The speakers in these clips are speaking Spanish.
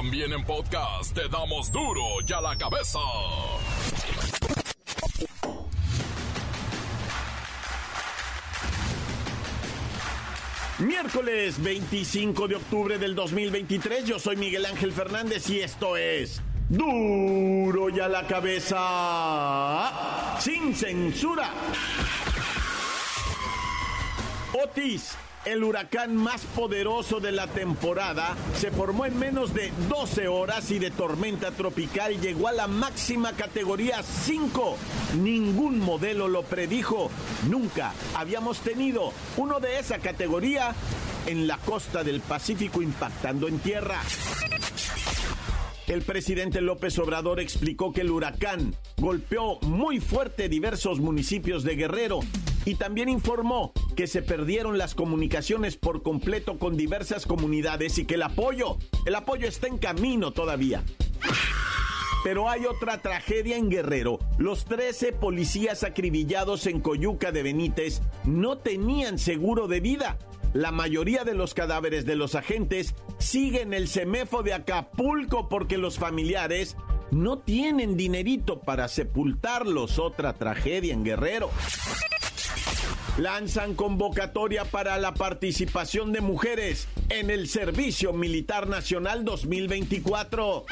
También en podcast te damos duro y a la cabeza. Miércoles 25 de octubre del 2023, yo soy Miguel Ángel Fernández y esto es duro y a la cabeza sin censura. Otis el huracán más poderoso de la temporada, se formó en menos de 12 horas y de tormenta tropical llegó a la máxima categoría 5. Ningún modelo lo predijo. Nunca habíamos tenido uno de esa categoría en la costa del Pacífico impactando en tierra. El presidente López Obrador explicó que el huracán golpeó muy fuerte diversos municipios de Guerrero y también informó que se perdieron las comunicaciones por completo con diversas comunidades y que el apoyo, el apoyo está en camino todavía. Pero hay otra tragedia en Guerrero. Los 13 policías acribillados en Coyuca de Benítez no tenían seguro de vida. La mayoría de los cadáveres de los agentes siguen el semefo de Acapulco porque los familiares no tienen dinerito para sepultarlos. Otra tragedia en Guerrero lanzan convocatoria para la participación de mujeres en el Servicio Militar Nacional 2024.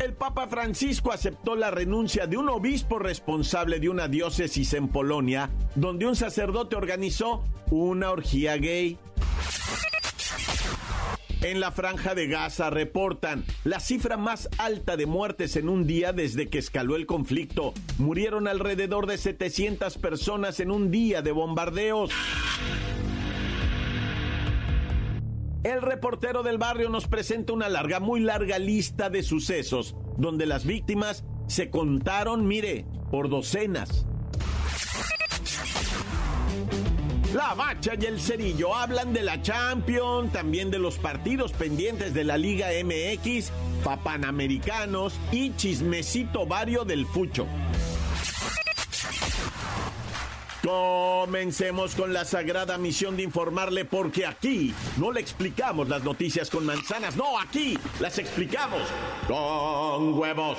El Papa Francisco aceptó la renuncia de un obispo responsable de una diócesis en Polonia, donde un sacerdote organizó una orgía gay. En la franja de Gaza reportan la cifra más alta de muertes en un día desde que escaló el conflicto. Murieron alrededor de 700 personas en un día de bombardeos. El reportero del barrio nos presenta una larga, muy larga lista de sucesos donde las víctimas se contaron, mire, por docenas. La Bacha y el Cerillo hablan de la Champions, también de los partidos pendientes de la Liga MX, papanamericanos y chismecito vario del Fucho. Comencemos con la sagrada misión de informarle porque aquí no le explicamos las noticias con manzanas, no, aquí las explicamos con huevos.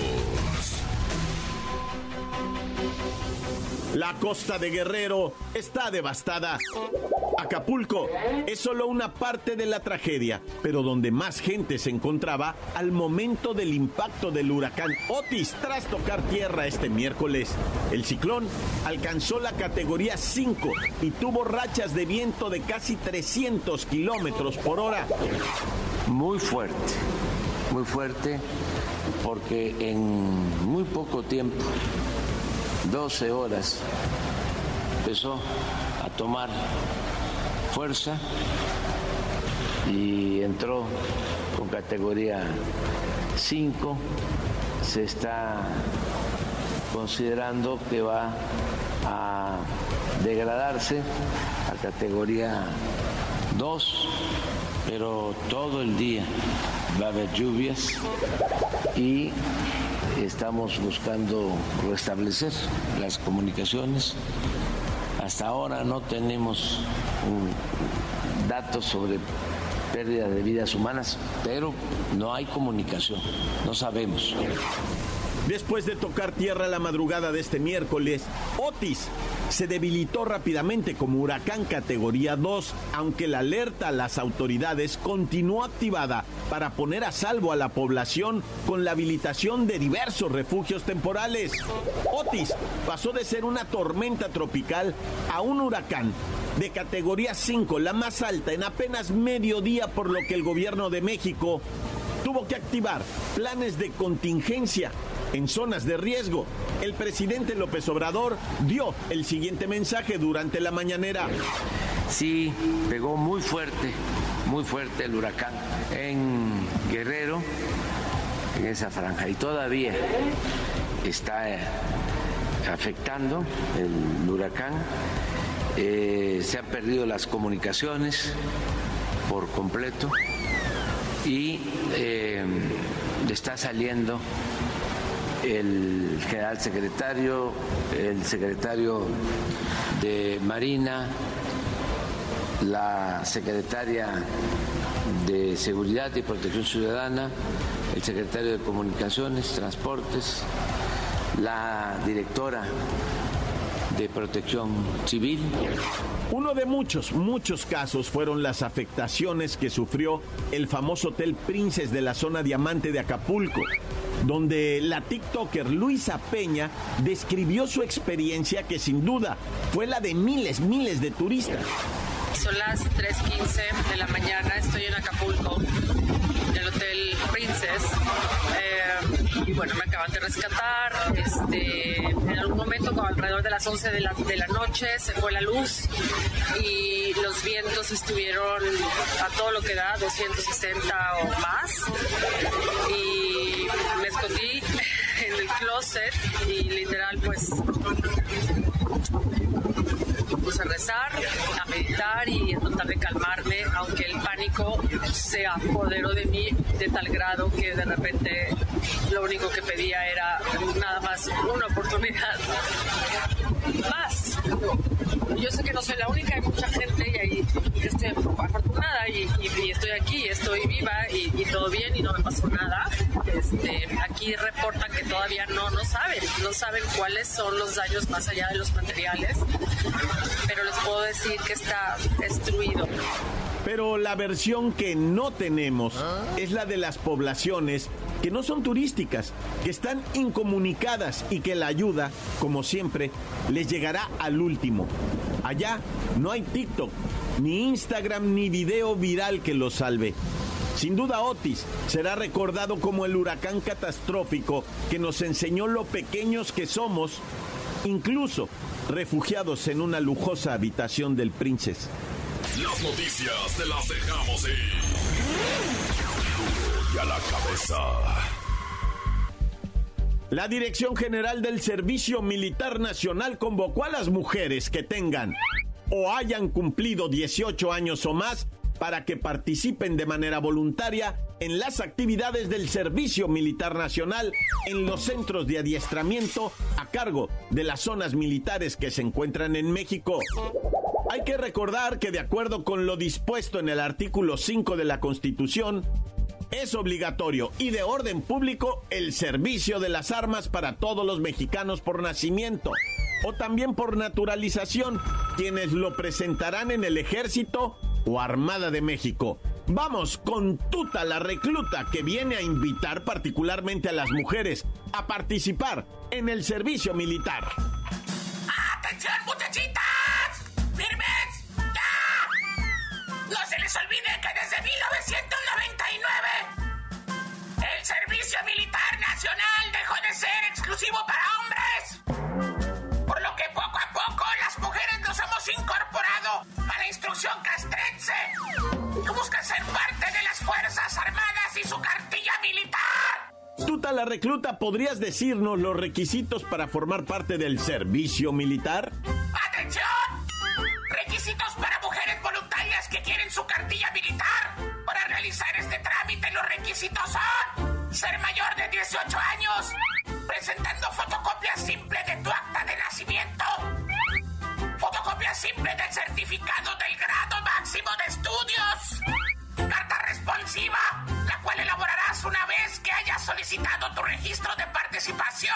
La costa de Guerrero está devastada. Acapulco es solo una parte de la tragedia, pero donde más gente se encontraba al momento del impacto del huracán Otis tras tocar tierra este miércoles. El ciclón alcanzó la categoría 5 y tuvo rachas de viento de casi 300 kilómetros por hora. Muy fuerte, muy fuerte, porque en muy poco tiempo 12 horas empezó a tomar fuerza y entró con categoría 5. Se está considerando que va a degradarse a categoría 2, pero todo el día va a haber lluvias y estamos buscando restablecer las comunicaciones. Hasta ahora no tenemos datos sobre pérdida de vidas humanas, pero no hay comunicación, no sabemos. Después de tocar tierra la madrugada de este miércoles, Otis se debilitó rápidamente como huracán categoría 2, aunque la alerta a las autoridades continuó activada para poner a salvo a la población con la habilitación de diversos refugios temporales. Otis pasó de ser una tormenta tropical a un huracán de categoría 5, la más alta en apenas medio día, por lo que el gobierno de México tuvo que activar planes de contingencia en zonas de riesgo. El presidente López Obrador dio el siguiente mensaje durante la mañanera. sí pegó muy fuerte, muy fuerte el huracán en Guerrero, en esa franja, y todavía está eh, afectando el huracán. Eh, se han perdido las comunicaciones por completo y eh, está saliendo el general secretario, el secretario de Marina, la secretaria de Seguridad y Protección Ciudadana, el secretario de Comunicaciones, Transportes, la directora de Protección Civil. Uno de muchos, muchos casos fueron las afectaciones que sufrió el famoso Hotel Princes de la zona diamante de Acapulco, donde la TikToker Luisa Peña describió su experiencia que sin duda fue la de miles, miles de turistas. Son las 3.15 de la mañana, estoy en Acapulco, en el Hotel Princess. Eh, y bueno, me acaban de rescatar. Este, en algún momento, como alrededor de las 11 de la, de la noche, se fue la luz y los vientos estuvieron a todo lo que da, 260 o más. Y me escondí en el closet y literal, pues puse a rezar, a meditar y a tratar de calmarme, aunque el pánico se apoderó de mí de tal grado que de repente lo único que pedía era nada más una oportunidad más. Yo sé que no soy la única, hay mucha gente y ahí estoy afortunada y, estoy aquí, estoy viva y, todo bien y no me pasó nada. Este, aquí reportan que todavía no, no saben, no saben cuáles son los daños más allá de los materiales, pero les puedo decir que está destruido. Pero la versión que no tenemos es la de las poblaciones que no son turísticas, que están incomunicadas y que la ayuda, como siempre, les llegará al último. Allá no hay TikTok, ni Instagram, ni video viral que los salve. Sin duda Otis será recordado como el huracán catastrófico que nos enseñó lo pequeños que somos, incluso refugiados en una lujosa habitación del Princes. Las noticias te las dejamos ir. A la cabeza. La Dirección General del Servicio Militar Nacional convocó a las mujeres que tengan o hayan cumplido 18 años o más para que participen de manera voluntaria en las actividades del Servicio Militar Nacional en los centros de adiestramiento a cargo de las zonas militares que se encuentran en México. Hay que recordar que de acuerdo con lo dispuesto en el artículo 5 de la Constitución, es obligatorio y de orden público el servicio de las armas para todos los mexicanos por nacimiento o también por naturalización, quienes lo presentarán en el ejército o Armada de México. Vamos con Tuta la recluta que viene a invitar particularmente a las mujeres a participar en el servicio militar. Ser parte de las Fuerzas Armadas y su cartilla militar. Tuta la recluta, ¿podrías decirnos los requisitos para formar parte del servicio militar? ¡Atención! Requisitos para que quieren su cartilla militar. Para realizar este trámite los requisitos son ser mayor de 18 años, presentando fotocopia simple de tu acta de nacimiento, fotocopia simple del certificado del grado máximo de estudios, la cual elaborarás una vez que hayas solicitado tu registro de participación,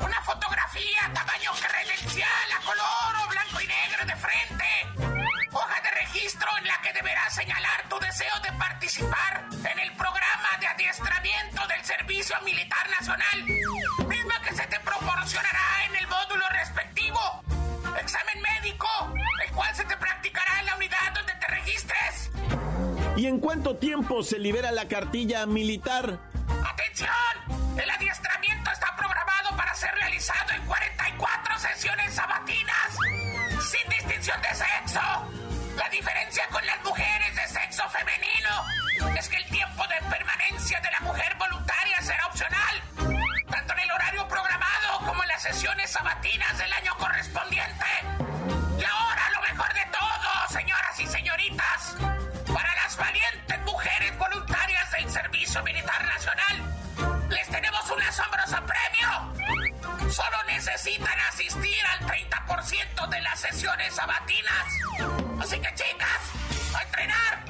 una fotografía tamaño credencial a color o blanco y negro de frente, hoja de registro en la que deberás señalar tu deseo de participar en el programa de adiestramiento del Servicio Militar Nacional, misma que se te proporcionará en el módulo respectivo. Examen médico, el cual se te practicará ¿Y en cuánto tiempo se libera la cartilla militar? ¡Atención! El adiestramiento está programado para ser realizado en 44 sesiones sabatinas, sin distinción de sexo La diferencia con las mujeres de sexo femenino es que el tiempo de permanencia de la mujer voluntaria será opcional, tanto en el horario programado como en las sesiones sabatinas del año correspondiente. Necesitan asistir al 30% de las sesiones sabatinas. Así que chicas, a entrenar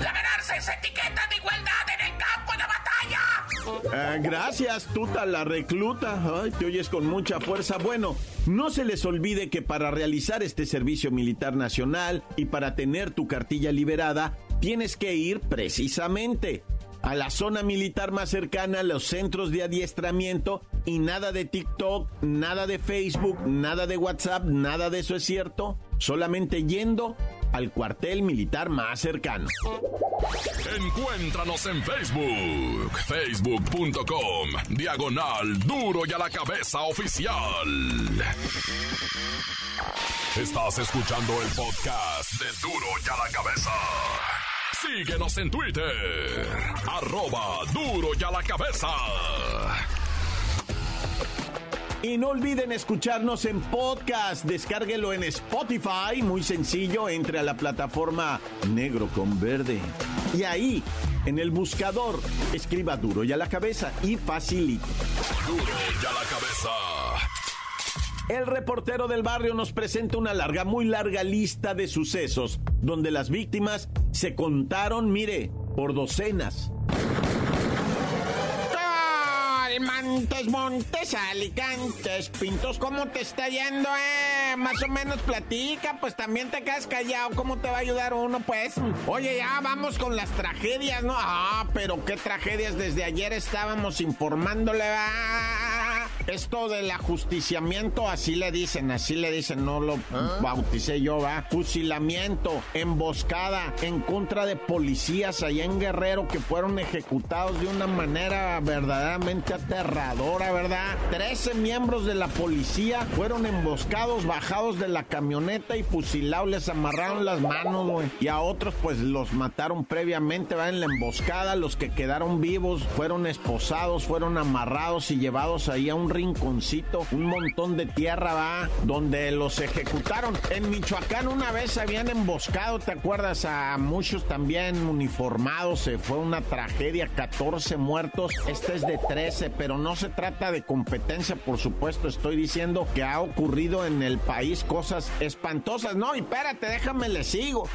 y a ganarse esa etiqueta de igualdad en el campo de batalla. Ah, gracias, tuta la recluta. Te oyes con mucha fuerza. Bueno, no se les olvide que para realizar este servicio militar nacional y para tener tu cartilla liberada, tienes que ir precisamente a la zona militar más cercana, los centros de adiestramiento y nada de TikTok, nada de Facebook, nada de WhatsApp, nada de eso es cierto. Solamente yendo al cuartel militar más cercano. Encuéntranos en Facebook, facebook.com, diagonal duro y a la cabeza oficial. Estás escuchando el podcast de duro y a la cabeza. Síguenos en Twitter, arroba duro y a la cabeza. Y no olviden escucharnos en podcast. Descárguelo en Spotify. Muy sencillo. Entre a la plataforma negro con verde. Y ahí, en el buscador, escriba duro y a la cabeza y facilito. Duro y a la cabeza. El reportero del barrio nos presenta una larga, muy larga lista de sucesos donde las víctimas se contaron, mire, por docenas. Montes, Montes, Alicantes, Pintos, ¿cómo te está yendo, eh? Más o menos platica, pues también te quedas callado, ¿cómo te va a ayudar uno, pues? Oye, ya vamos con las tragedias, ¿no? Ah, pero qué tragedias, desde ayer estábamos informándole, va. Esto del ajusticiamiento, así le dicen, así le dicen, no lo bauticé yo, va. Fusilamiento, emboscada en contra de policías allá en Guerrero que fueron ejecutados de una manera verdaderamente aterradora, ¿verdad? Trece miembros de la policía fueron emboscados, bajados de la camioneta y fusilados, les amarraron las manos, güey. Y a otros, pues los mataron previamente, va en la emboscada. Los que quedaron vivos fueron esposados, fueron amarrados y llevados ahí a un rinconcito, un montón de tierra, va, donde los ejecutaron. En Michoacán una vez habían emboscado, ¿te acuerdas? A muchos también uniformados, se fue una tragedia, 14 muertos, este es de 13, pero no se trata de competencia, por supuesto, estoy diciendo que ha ocurrido en el país cosas espantosas. No, y espérate, déjame le sigo.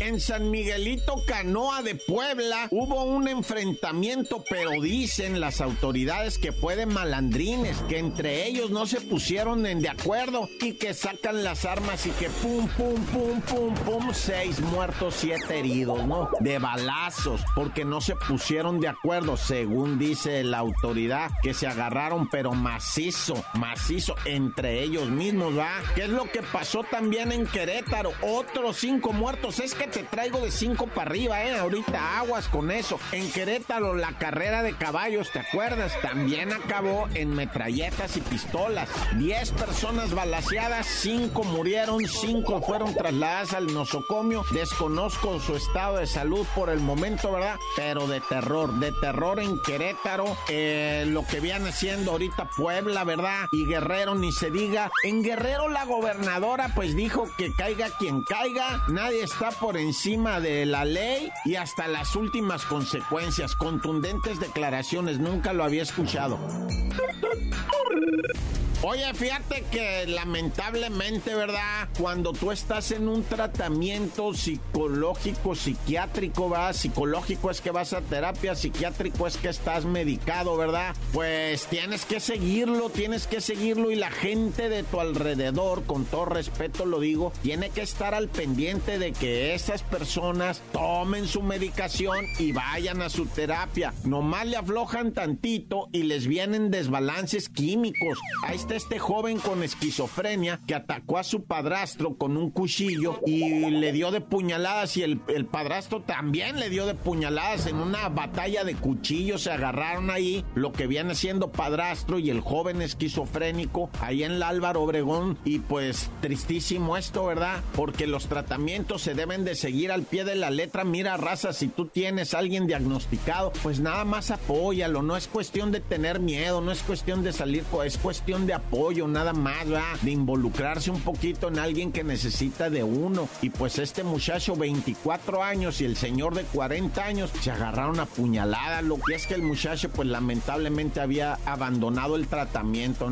En San Miguelito Canoa de Puebla hubo un enfrentamiento, pero dicen las autoridades que pueden malandrines, que entre ellos no se pusieron en de acuerdo y que sacan las armas y que pum, pum, pum, pum, pum, seis muertos, siete heridos, ¿no? De balazos, porque no se pusieron de acuerdo, según dice la autoridad, que se agarraron, pero macizo, macizo, entre ellos mismos, ¿va? ¿Qué es lo que pasó también en Querétaro? Otros cinco muertos, es que te traigo de cinco para arriba, ¿eh? Ahorita aguas con eso. En Querétaro, la carrera de caballos, ¿te acuerdas? También acabó en metralletas y pistolas. Diez personas balaseadas, cinco murieron, cinco fueron trasladadas al nosocomio. Desconozco su estado de salud por el momento, ¿verdad? Pero de terror, de terror en Querétaro, eh, lo que viene haciendo ahorita Puebla, ¿verdad? Y Guerrero, ni se diga. En Guerrero la gobernadora pues dijo que caiga quien caiga, nadie está por encima de la ley y hasta las últimas consecuencias, contundentes declaraciones, nunca lo había escuchado. Oye, fíjate que lamentablemente, ¿verdad? Cuando tú estás en un tratamiento psicológico, psiquiátrico, ¿verdad? Psicológico es que vas a terapia, psiquiátrico es que estás medicado, ¿verdad? Pues tienes que seguirlo, tienes que seguirlo y la gente de tu alrededor, con todo respeto lo digo, tiene que estar al pendiente de que esas personas tomen su medicación y vayan a su terapia. Nomás le aflojan tantito y les vienen desbalances químicos. A este este joven con esquizofrenia que atacó a su padrastro con un cuchillo y le dio de puñaladas y el, el padrastro también le dio de puñaladas en una batalla de cuchillos. Se agarraron ahí lo que viene siendo padrastro y el joven esquizofrénico ahí en la Álvaro Obregón. Y pues tristísimo esto, ¿verdad? Porque los tratamientos se deben de seguir al pie de la letra. Mira, raza, si tú tienes a alguien diagnosticado, pues nada más apóyalo. No es cuestión de tener miedo, no es cuestión de salir, es cuestión de apoyo, nada más, ¿verdad? De involucrarse un poquito en alguien que necesita de uno. Y pues este muchacho, 24 años y el señor de 40 años, se agarraron a puñalada. Lo que es que el muchacho, pues lamentablemente había abandonado el tratamiento.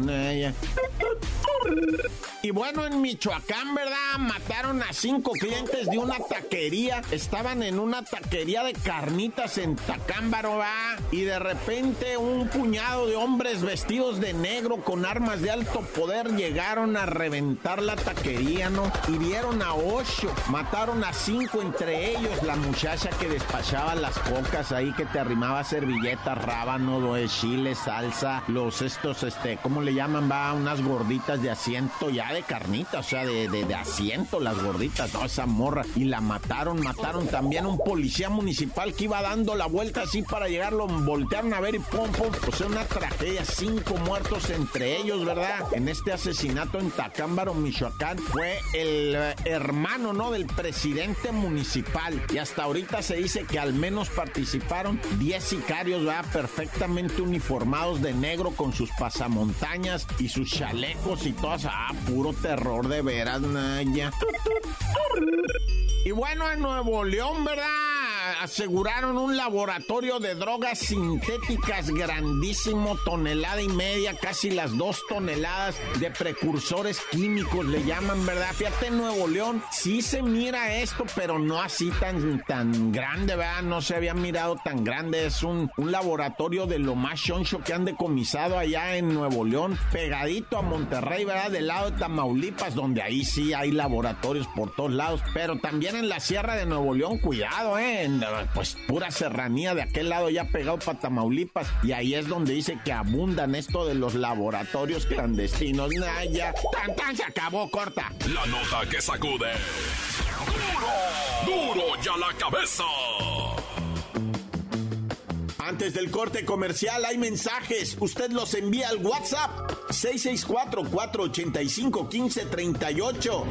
Y bueno, en Michoacán, ¿verdad? Mataron a cinco clientes de una taquería. Estaban en una taquería de carnitas en Tacámbaro, ¿va? Y de repente un puñado de hombres vestidos de negro con armas de alto poder llegaron a reventar la taquería, ¿no? Hirieron a ocho, mataron a cinco entre ellos. La muchacha que despachaba las cocas ahí, que te arrimaba servilletas, rábano, de chile, salsa, los estos, este, ¿cómo le llaman? Va, unas gorditas de asiento ya de carnita, o sea, de, de, asiento, las gorditas, no, esa morra. Y la mataron, mataron también un policía municipal que iba dando la vuelta así para llegarlo, voltearon a ver y pum, pum. O sea, una tragedia, cinco muertos entre ellos, ¿verdad? En este asesinato en Tacámbaro, Michoacán, fue el eh, hermano, ¿no? Del presidente municipal. Y hasta ahorita se dice que al menos participaron 10 sicarios, ¿verdad? Perfectamente uniformados de negro con sus pasamontañas y sus chalecos y Ah, puro terror de veras, Naya. Y bueno, en Nuevo León, ¿verdad? Aseguraron un laboratorio de drogas sintéticas grandísimo, tonelada y media, casi las dos toneladas de precursores químicos, le llaman, ¿verdad? Fíjate, en Nuevo León sí se mira esto, pero no así tan, tan grande, ¿verdad? No se había mirado tan grande. Es un, un laboratorio de lo más choncho que han decomisado allá en Nuevo León, pegadito a Monterrey, ¿verdad? Del lado de Tamaulipas, donde ahí sí hay laboratorios por todos lados, pero también en la Sierra de Nuevo León, cuidado, ¿eh? Pues pura serranía de aquel lado ya pegado para Tamaulipas. Y ahí es donde dice que abundan esto de los laboratorios clandestinos. Naya, tan tan se acabó, corta. La nota que sacude. Duro, duro ya la cabeza. Antes del corte comercial hay mensajes. Usted los envía al WhatsApp 664-485-1538.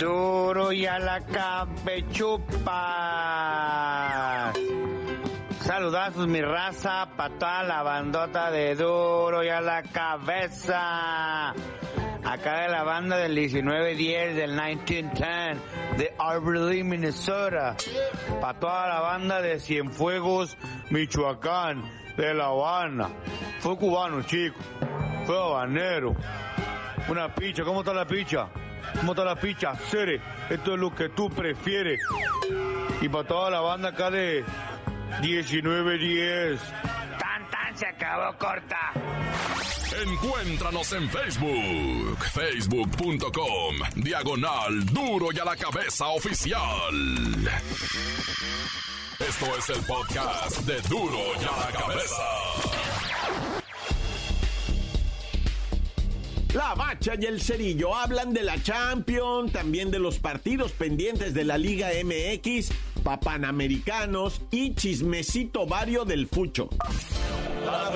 Duro y a la capechupa. Saludazos mi raza, para toda la bandota de Duro y a la cabeza. Acá de la banda del 1910 del 1910 de Arborlee, Minnesota. Para toda la banda de Cienfuegos, Michoacán, de La Habana. Fue cubano, chico. Fue habanero. Una picha, ¿cómo está la picha? ¿Cómo está la picha? Cere, esto es lo que tú prefieres. Y para toda la banda acá de 1910. Tan tan se acabó corta. Encuéntranos en Facebook, facebook.com, diagonal duro y a la cabeza oficial. Esto es el podcast de duro y a la cabeza. La Bacha y el Cerillo hablan de la Champions, también de los partidos pendientes de la Liga MX, papanamericanos y chismecito vario del fucho. ¡La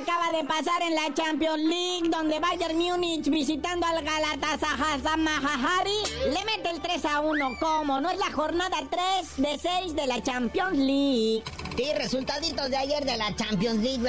acaba de pasar en la Champions League, donde Bayern Múnich visitando al Galatasaray le mete el 3 a 1. ¿Cómo? ¿No es la jornada 3 de 6 de la Champions League? Sí, resultaditos de ayer de la Champions League.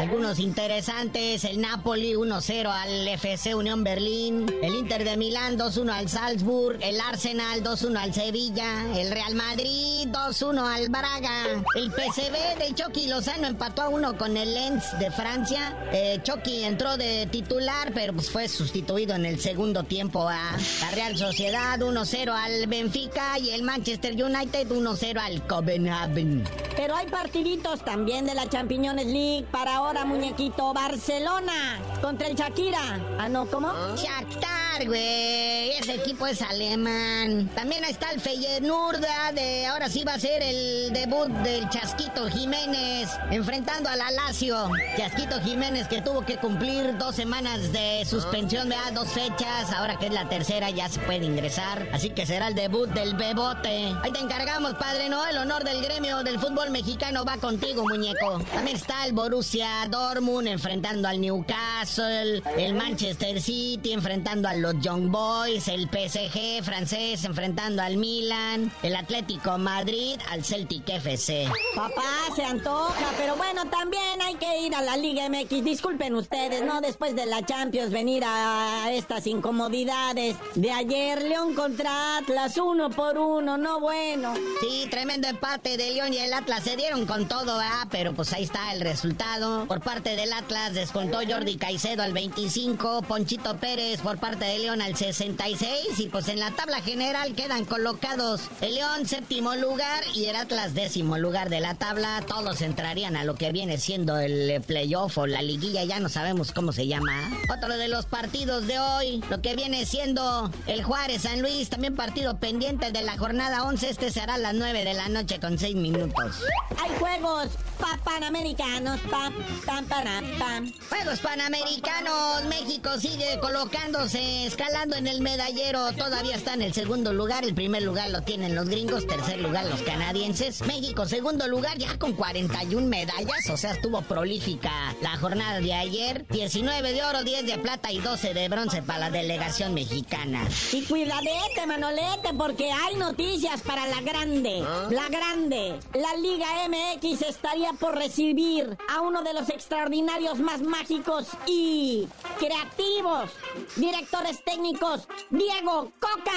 Algunos interesantes. El Napoli 1-0 al FC Unión Berlín. El Inter de Milán 2-1 al Salzburg. El Arsenal 2-1 al Sevilla. El Real Madrid 2-1 al Braga. El PCB de Chucky Lozano empató a uno con el Lens de Francia. Eh, Chucky entró de titular, pero pues fue sustituido en el segundo tiempo a la Real Sociedad 1-0 al Benfica y el Manchester United 1-0 al Copenhagen. Pero hay partiditos también de la Champions League para ahora, muñequito. Barcelona contra el Shakira. Ah, no, ¿cómo? Shakhtar, güey. Ese equipo es alemán. También está el Feyenoord de ahora sí va a ser el debut del Chasquito Jiménez enfrentando a la Lazio. Chasquito Jiménez que tuvo que cumplir dos semanas de suspensión, de dos fechas. Ahora que es la tercera ya se puede ingresar. Así que será el debut del Bebote. Ahí te encargamos, padre, ¿no? El honor del gremio del fútbol mexicano va contigo, muñeco. También está el Borussia Dortmund enfrentando al Newcastle, el Manchester City enfrentando a los Young Boys, el PSG francés enfrentando al Milan, el Atlético Madrid al Celtic FC. Papá, se antoja, pero bueno, también hay que ir a la Liga MX. Disculpen ustedes, ¿no? Después de la Champions venir a estas incomodidades de ayer, León contra Atlas, uno por uno, no bueno. Sí, tremendo empate de León y el Atlas se dieron con todo, ¿ah? Pero pues ahí está el resultado. Por parte del Atlas descontó Jordi Caicedo al 25, Ponchito Pérez por parte de León al 66 y pues en la tabla general quedan colocados el León séptimo lugar y el Atlas décimo lugar de la tabla. Todos entrarían a lo que viene siendo el playoff o la liguilla, ya no sabemos cómo se llama. Otro de los partidos de hoy, lo que viene siendo el Juárez San Luis, también partido pendiente de la jornada 11, este será a las 9 de la noche con 6 minutos. Hay juegos pa panamericanos, pam, pam, pam, pam. Juegos panamericanos, México sigue colocándose, escalando en el medallero, todavía está en el segundo lugar, el primer lugar lo tienen los gringos, tercer lugar los canadienses, México segundo lugar ya con 41 medallas, o sea, estuvo prolífica la jornada de ayer, 19 de oro, 10 de plata y 12 de bronce para la delegación mexicana. Y cuidadete, Manolete, porque hay noticias para la grande, la grande. La Liga MX estaría por recibir a uno de los extraordinarios más mágicos y creativos directores técnicos, Diego Coca.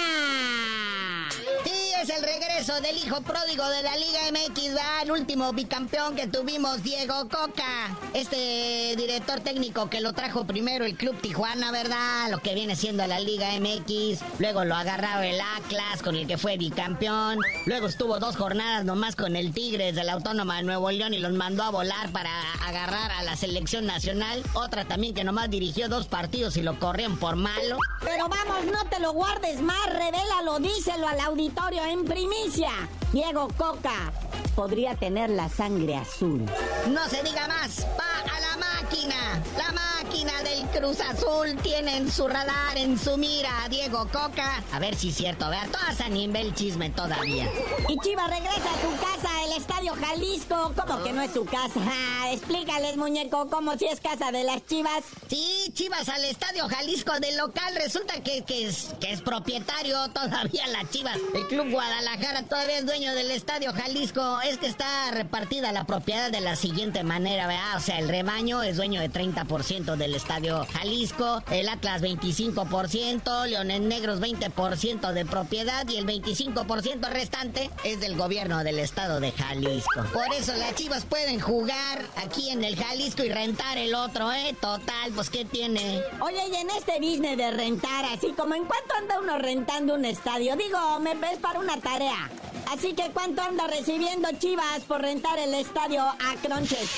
Es el regreso del hijo pródigo de la Liga MX, ¿va? el último bicampeón que tuvimos, Diego Coca. Este director técnico que lo trajo primero el Club Tijuana, ¿verdad? Lo que viene siendo la Liga MX. Luego lo agarraba el Atlas, con el que fue bicampeón. Luego estuvo dos jornadas nomás con el Tigres de la Autónoma de Nuevo León y los mandó a volar para agarrar a la selección nacional. Otra también que nomás dirigió dos partidos y lo corrieron por malo. Pero vamos, no te lo guardes más, revélalo, díselo al auditorio en primicia. Diego Coca podría tener la sangre azul. No se diga más, va a la máquina. La máquina del Cruz Azul tiene en su radar, en su mira a Diego Coca. A ver si es cierto, vea, todas a nivel chisme todavía. Y Chivas regresa a su casa, el Estadio Jalisco. ¿Cómo que no es su casa? Ah, explícales, muñeco, cómo si es casa de las Chivas. Sí, Chivas al Estadio Jalisco del local. Resulta que, que, es, que es propietario todavía las Chivas. El Club Guadalajara todavía es dueño del Estadio Jalisco. Es que está repartida la propiedad de la siguiente manera, ¿verdad? O sea, el rebaño es dueño de 30% del Estadio Jalisco, el Atlas 25%, Leones Negros 20% de propiedad y el 25% restante es del gobierno del estado de Jalisco. Por eso las Chivas pueden jugar aquí en el Jalisco y rentar el otro, ¿eh? Total, pues ¿qué tiene? Oye, y en este business de rentar, así como en cuánto anda uno rentando un estadio, digo, me ves para una tarea. Así que ¿cuánto anda recibiendo Chivas por rentar el estadio a Cronches?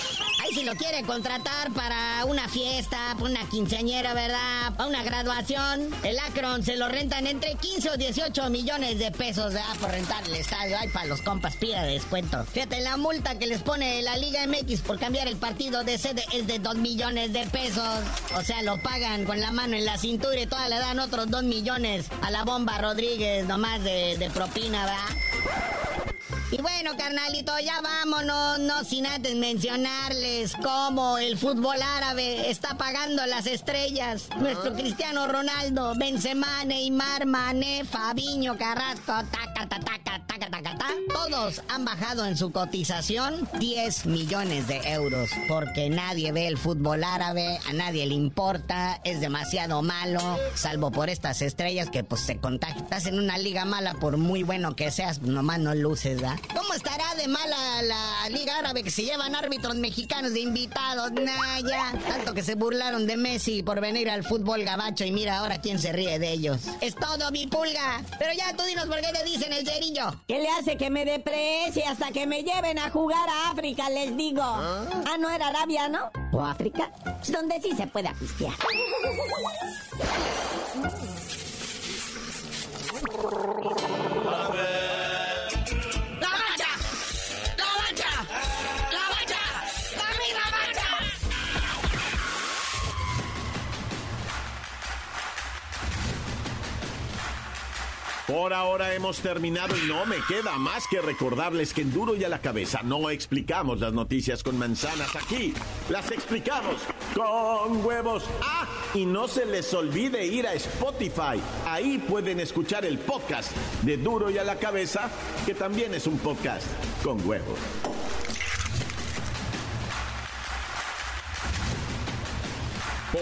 Ahí si lo quiere contratar para una fiesta, para una quinceañera, ¿verdad? Para una graduación. El Akron se lo rentan entre 15 o 18 millones de pesos, ¿verdad? Por rentar el estadio. Ay, para los compas, pida descuento. Fíjate, la multa que les pone la Liga MX por cambiar el partido de sede es de 2 millones de pesos. O sea, lo pagan con la mano en la cintura y toda le dan otros 2 millones a la bomba Rodríguez, nomás de, de propina, ¿verdad? Y bueno, carnalito, ya vámonos, no sin antes mencionarles cómo el fútbol árabe está pagando las estrellas. Nuestro Cristiano Ronaldo, Benzema, Neymar, Mané, Fabiño, Carrasco, taca, taca, taca, taca, taca, taca. Todos han bajado en su cotización 10 millones de euros. Porque nadie ve el fútbol árabe, a nadie le importa, es demasiado malo, salvo por estas estrellas que pues se contagian. Estás en una liga mala, por muy bueno que seas, nomás no luces, ¿verdad? ¿Cómo estará de mala la Liga Árabe que se llevan árbitros mexicanos de invitados? Nah, ya. Tanto que se burlaron de Messi por venir al fútbol gabacho y mira ahora quién se ríe de ellos. Es todo, mi pulga. Pero ya tú dinos por qué le dicen el cerillo. ¿Qué le hace que me deprecie hasta que me lleven a jugar a África, les digo? Ah, no era Arabia, ¿no? ¿O África? Donde sí se pueda pistear. Por ahora hemos terminado y no me queda más que recordarles que en Duro y a la cabeza no explicamos las noticias con manzanas aquí, las explicamos con huevos. Ah, y no se les olvide ir a Spotify, ahí pueden escuchar el podcast de Duro y a la cabeza, que también es un podcast con huevos.